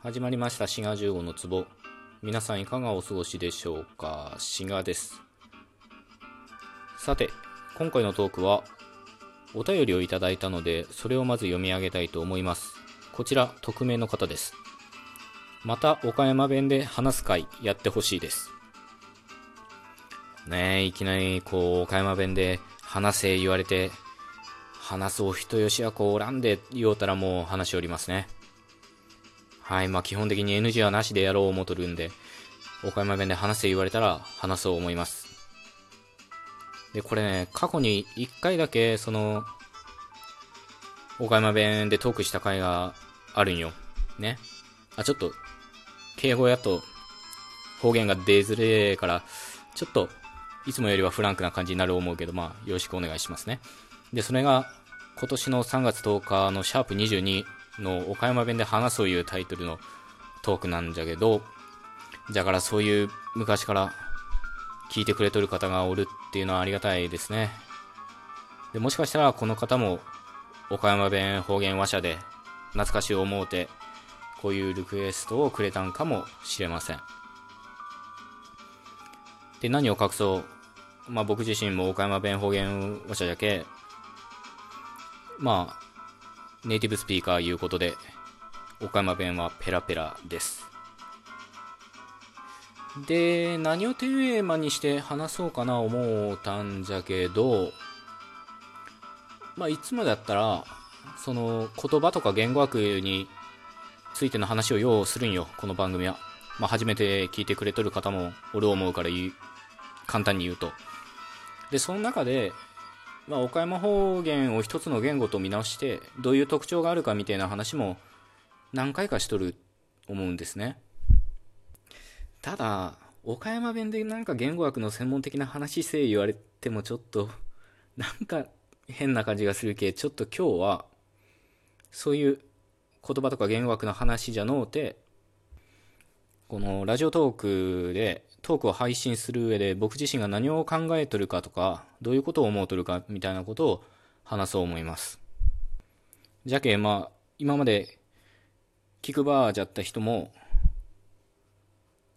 始まりました。滋賀15の壺。皆さんいかがお過ごしでしょうか？滋賀です。さて今回のトークはお便りをいただいたのでそれをまず読み上げたいと思います。こちら匿名の方です。また岡山弁で話す会やってほしいです。ねえいきなりこう岡山弁で話せ言われて話すお人よしやこうおらんで言おうたらもう話しおりますね。はい、まあ基本的に NG はなしでやろう思とるんで、岡山弁で話せ言われたら話そう思います。で、これね、過去に1回だけ、その、岡山弁でトークした回があるんよ。ね。あ、ちょっと、敬語やと方言が出づれから、ちょっと、いつもよりはフランクな感じになる思うけど、まあ、よろしくお願いしますね。で、それが、今年の3月10日のシャープ22の岡山弁で話そういうタイトルのトークなんじゃけど、だからそういう昔から聞いてくれとる方がおるっていうのはありがたいですね。でもしかしたらこの方も岡山弁方言話者で懐かしい思うてこういうリクエストをくれたんかもしれません。で、何を隠そう。まあ僕自身も岡山弁方言話者じゃけ、まあネイティブスピーカーいうことで、岡山弁はペラペラです。で、何をテーマにして話そうかな思うたんじゃけど、まあ、いつもだったら、その言葉とか言語学についての話をようするんよ、この番組は。まあ、初めて聞いてくれとる方もおる思うから言う、簡単に言うと。で、その中で、まあ、岡山方言を一つの言語と見直してどういう特徴があるかみたいな話も何回かしとる思うんですね。ただ岡山弁でなんか言語学の専門的な話せ言われてもちょっとなんか変な感じがするけちょっと今日はそういう言葉とか言語学の話じゃのうてこのラジオトークでトークを配信する上で僕自身が何を考えとるかとか、どういうことを思うとるかみたいなことを話そう思います。じゃけ、まあ、今まで聞くバーじゃった人も、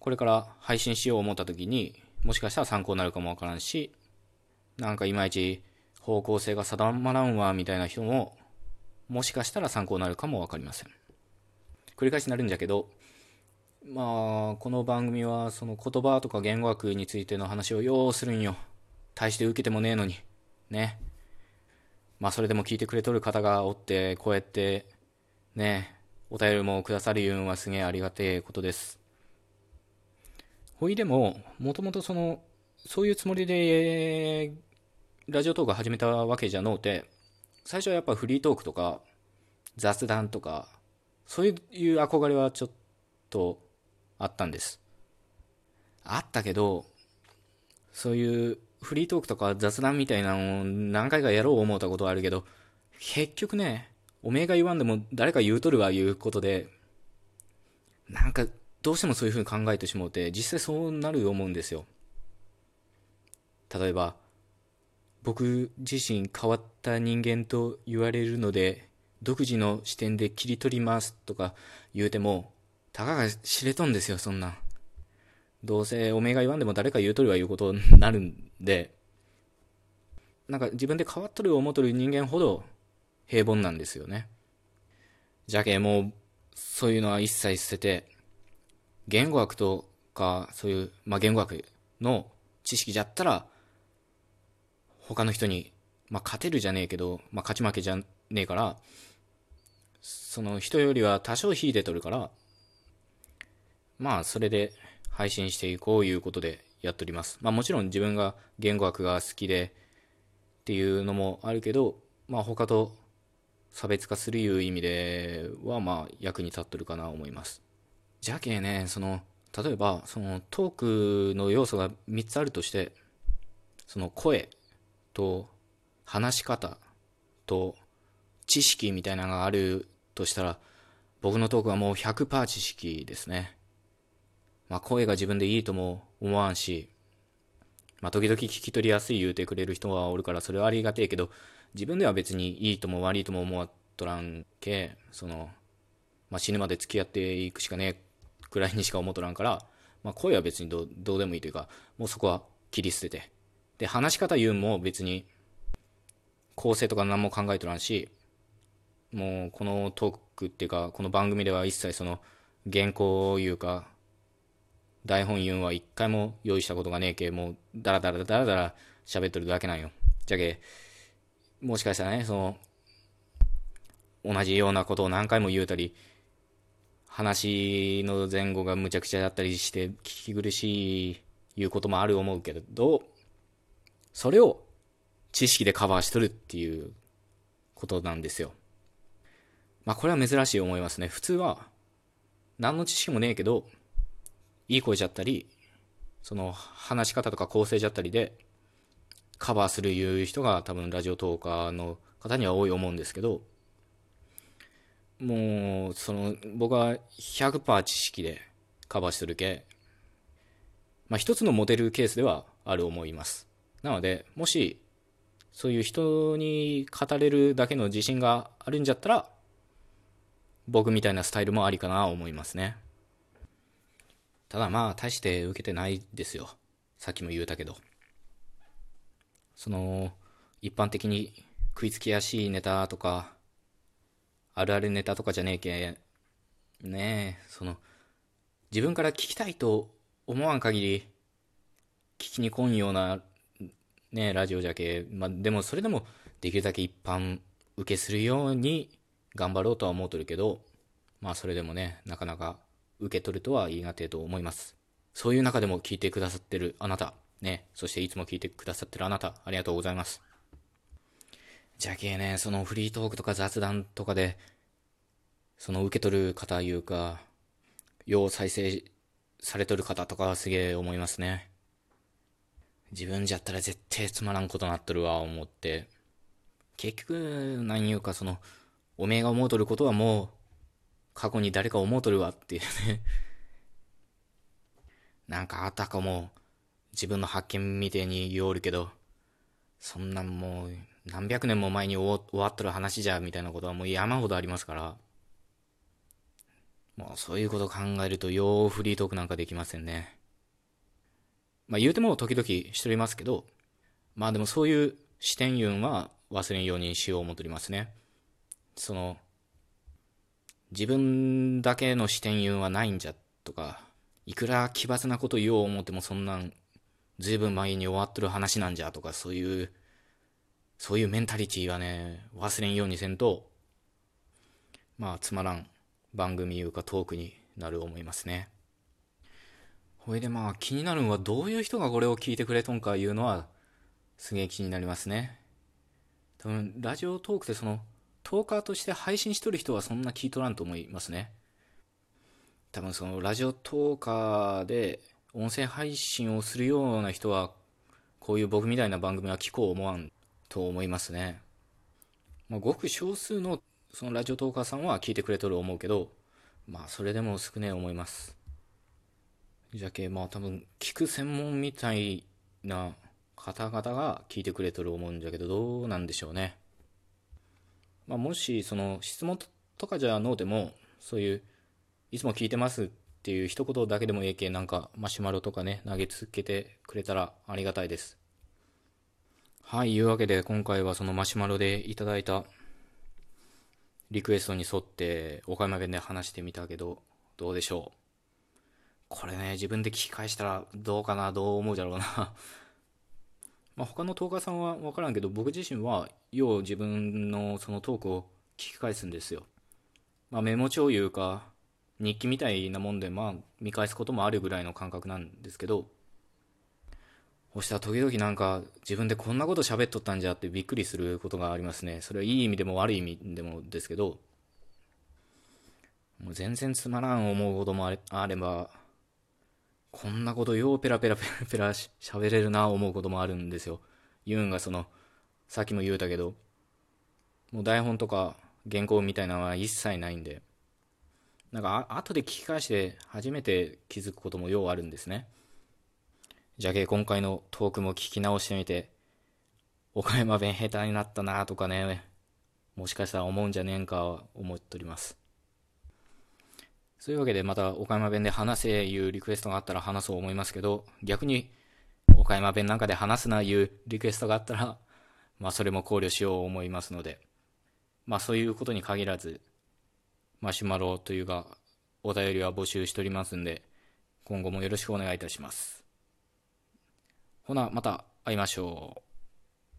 これから配信しよう思った時に、もしかしたら参考になるかもわからんし、なんかいまいち方向性が定まらんわみたいな人も、もしかしたら参考になるかもわかりません。繰り返しになるんじゃけど、まあ、この番組はその言葉とか言語学についての話をようするんよ。大して受けてもねえのに。ね。まあ、それでも聞いてくれとる方がおって、こうやって、ね、お便りもくださるいうんはすげえありがてえことです。ほいでも、もともとその、そういうつもりで、ラジオトーク始めたわけじゃのうて、最初はやっぱフリートークとか、雑談とか、そういう憧れはちょっとあったんです。あったけど、そういうフリートークとか雑談みたいなのを何回かやろう思ったことはあるけど、結局ね、おめえが言わんでも誰か言うとるわいうことで、なんかどうしてもそういう風に考えてしまうて、実際そうなる思うんですよ。例えば、僕自身変わった人間と言われるので、独自の視点で切り取りますとか言うても、たかが知れとんですよ、そんな。どうせおめえが言わんでも誰か言うとるは言うことになるんで、なんか自分で変わっとる思っとる人間ほど平凡なんですよね。じゃけもう、そういうのは一切捨てて、言語学とか、そういう、まあ、言語学の知識じゃったら、他の人に、まあ、勝てるじゃねえけど、まあ、勝ち負けじゃねえから、その人よりは多少秀でとるから、まあ、それで配信していこういうことでやっております。まあ、もちろん自分が言語学が好きでっていうのもあるけど、まあ、他と差別化するいう意味では、まあ、役に立ってるかな思います。じゃけね、その、例えば、そのトークの要素が3つあるとして、その声と話し方と知識みたいなのがあるとしたら、僕のトークはもう100%知識ですね。まあ、声が自分でいいとも思わんし、まあ、時々聞き取りやすい言うてくれる人はおるからそれはありがてえけど、自分では別にいいとも悪いとも思わっとらんけ、その、まあ、死ぬまで付き合っていくしかねえくらいにしか思っとらんから、まあ、声は別にどどうでもいいというか、もうそこは切り捨てて。で、話し方言うんも別に、構成とか何も考えとらんし、もうこのトークっていうか、この番組では一切その、原稿いうか、台本言うんは一回も用意したことがねえけ、もう、ダラダラダラダラ喋ってるだけなんよ。じゃけ、もしかしたらね、その、同じようなことを何回も言うたり、話の前後がむちゃくちゃだったりして聞き苦しいいうこともある思うけど、それを知識でカバーしとるっていうことなんですよ。まあこれは珍しい思いますね。普通は何の知識もねえけど、いい声じゃったり、その話し方とか構成じゃったりでカバーするいう人が多分ラジオトーカーの方には多い思うんですけど、もう、その、僕は100%知識でカバーしてるけ、まあ一つのモデルケースではある思います。なので、もし、そういう人に語れるだけの自信があるんじゃったら、僕みたいなスタイルもありかな思いますね。ただまあ、大して受けてないですよ。さっきも言うたけど。その、一般的に食いつきやすいネタとか、あるあるネタとかじゃねえけ、ねえ、その、自分から聞きたいと思わん限り、聞きに来んような、ねラジオじゃけ、まあ、でもそれでも、できるだけ一般受けするように頑張ろうとは思うとるけど、まあそれでもね、なかなか受け取るとは言い難いと思います。そういう中でも聞いてくださってるあなた、ね、そしていつも聞いてくださってるあなた、ありがとうございます。じゃけね、そのフリートークとか雑談とかで、その受け取る方いうか、要再生されとる方とかはすげえ思いますね。自分じゃったら絶対つまらんことなっとるわ、思って。結局、何言うかその、おめえが思うとることはもう、過去に誰か思うとるわっていうね なんかあたかも、自分の発見みてえに言おるけど、そんなんもう、何百年も前に終わっとる話じゃ、みたいなことはもう山ほどありますから。もうそういうこと考えると、ようフリートークなんかできませんね。まあ言うても時々しとりますけど、まあでもそういう視点言うんは忘れんようにしよう思っておりますね。その、自分だけの視点言うはないんじゃとか、いくら奇抜なこと言おう思ってもそんなん、ずいぶん前に終わってる話なんじゃとか、そういうそういうメンタリティーはね、忘れんようにせんと、まあ、つまらん番組いうかトークになる思いますね。ほいでまあ、気になるのはどういう人がこれを聞いてくれとんかいうのは、すげえ気になりますね。多分、ラジオトークでその、トーカーとして配信しとる人はそんな聞いとらんと思いますね。多分その、ラジオトーカーで音声配信をするような人は、こういう僕みたいな番組は聞こう思わんと思いますね。まあ、ごく少数のそのラジオトーカーさんは聞いてくれとる思うけど、まあそれでも少ねえ思います。じゃけ、まあ多分聞く専門みたいな方々が聞いてくれとる思うんじゃけど、どうなんでしょうね。まあもしその質問とかじゃのうでも、そういういつも聞いてますっていう一言だけでもええけなんかマシュマロとかね投げつけてくれたらありがたいです。はい、いうわけで今回はそのマシュマロでいただいたリクエストに沿って岡山弁で話してみたけど、どうでしょう？これね、自分で聞き返したらどうかな、どう思うだろうなまあ他のトーカーさんはわからんけど、僕自身はよう自分のそのトークを聞き返すんですよ。まあメモ帳いうか、日記みたいなもんで、まあ見返すこともあるぐらいの感覚なんですけど、そしたら時々なんか自分でこんなこと喋っとったんじゃってびっくりすることがありますね。それはいい意味でも悪い意味でもですけど、もう全然つまらん思うこともあれば、こんなことようペラペラペラペラ喋れるな思うこともあるんですよ。言うんがその、さっきも言うたけど、もう台本とか原稿みたいなのは一切ないんで、なんか後で聞き返して初めて気づくこともようあるんですね。じゃけ今回のトークも聞き直してみて、岡山弁下手になったなとかね、もしかしたら思うんじゃねえんか思っております。そういうわけでまた岡山弁で話せいうリクエストがあったら話そう思いますけど、逆に岡山弁なんかで話すないうリクエストがあったら、まあそれも考慮しよう思いますので、まあそういうことに限らず、マシュマロというか、お便りは募集しておりますんで、今後もよろしくお願いいたします。ほな、また会いましょう。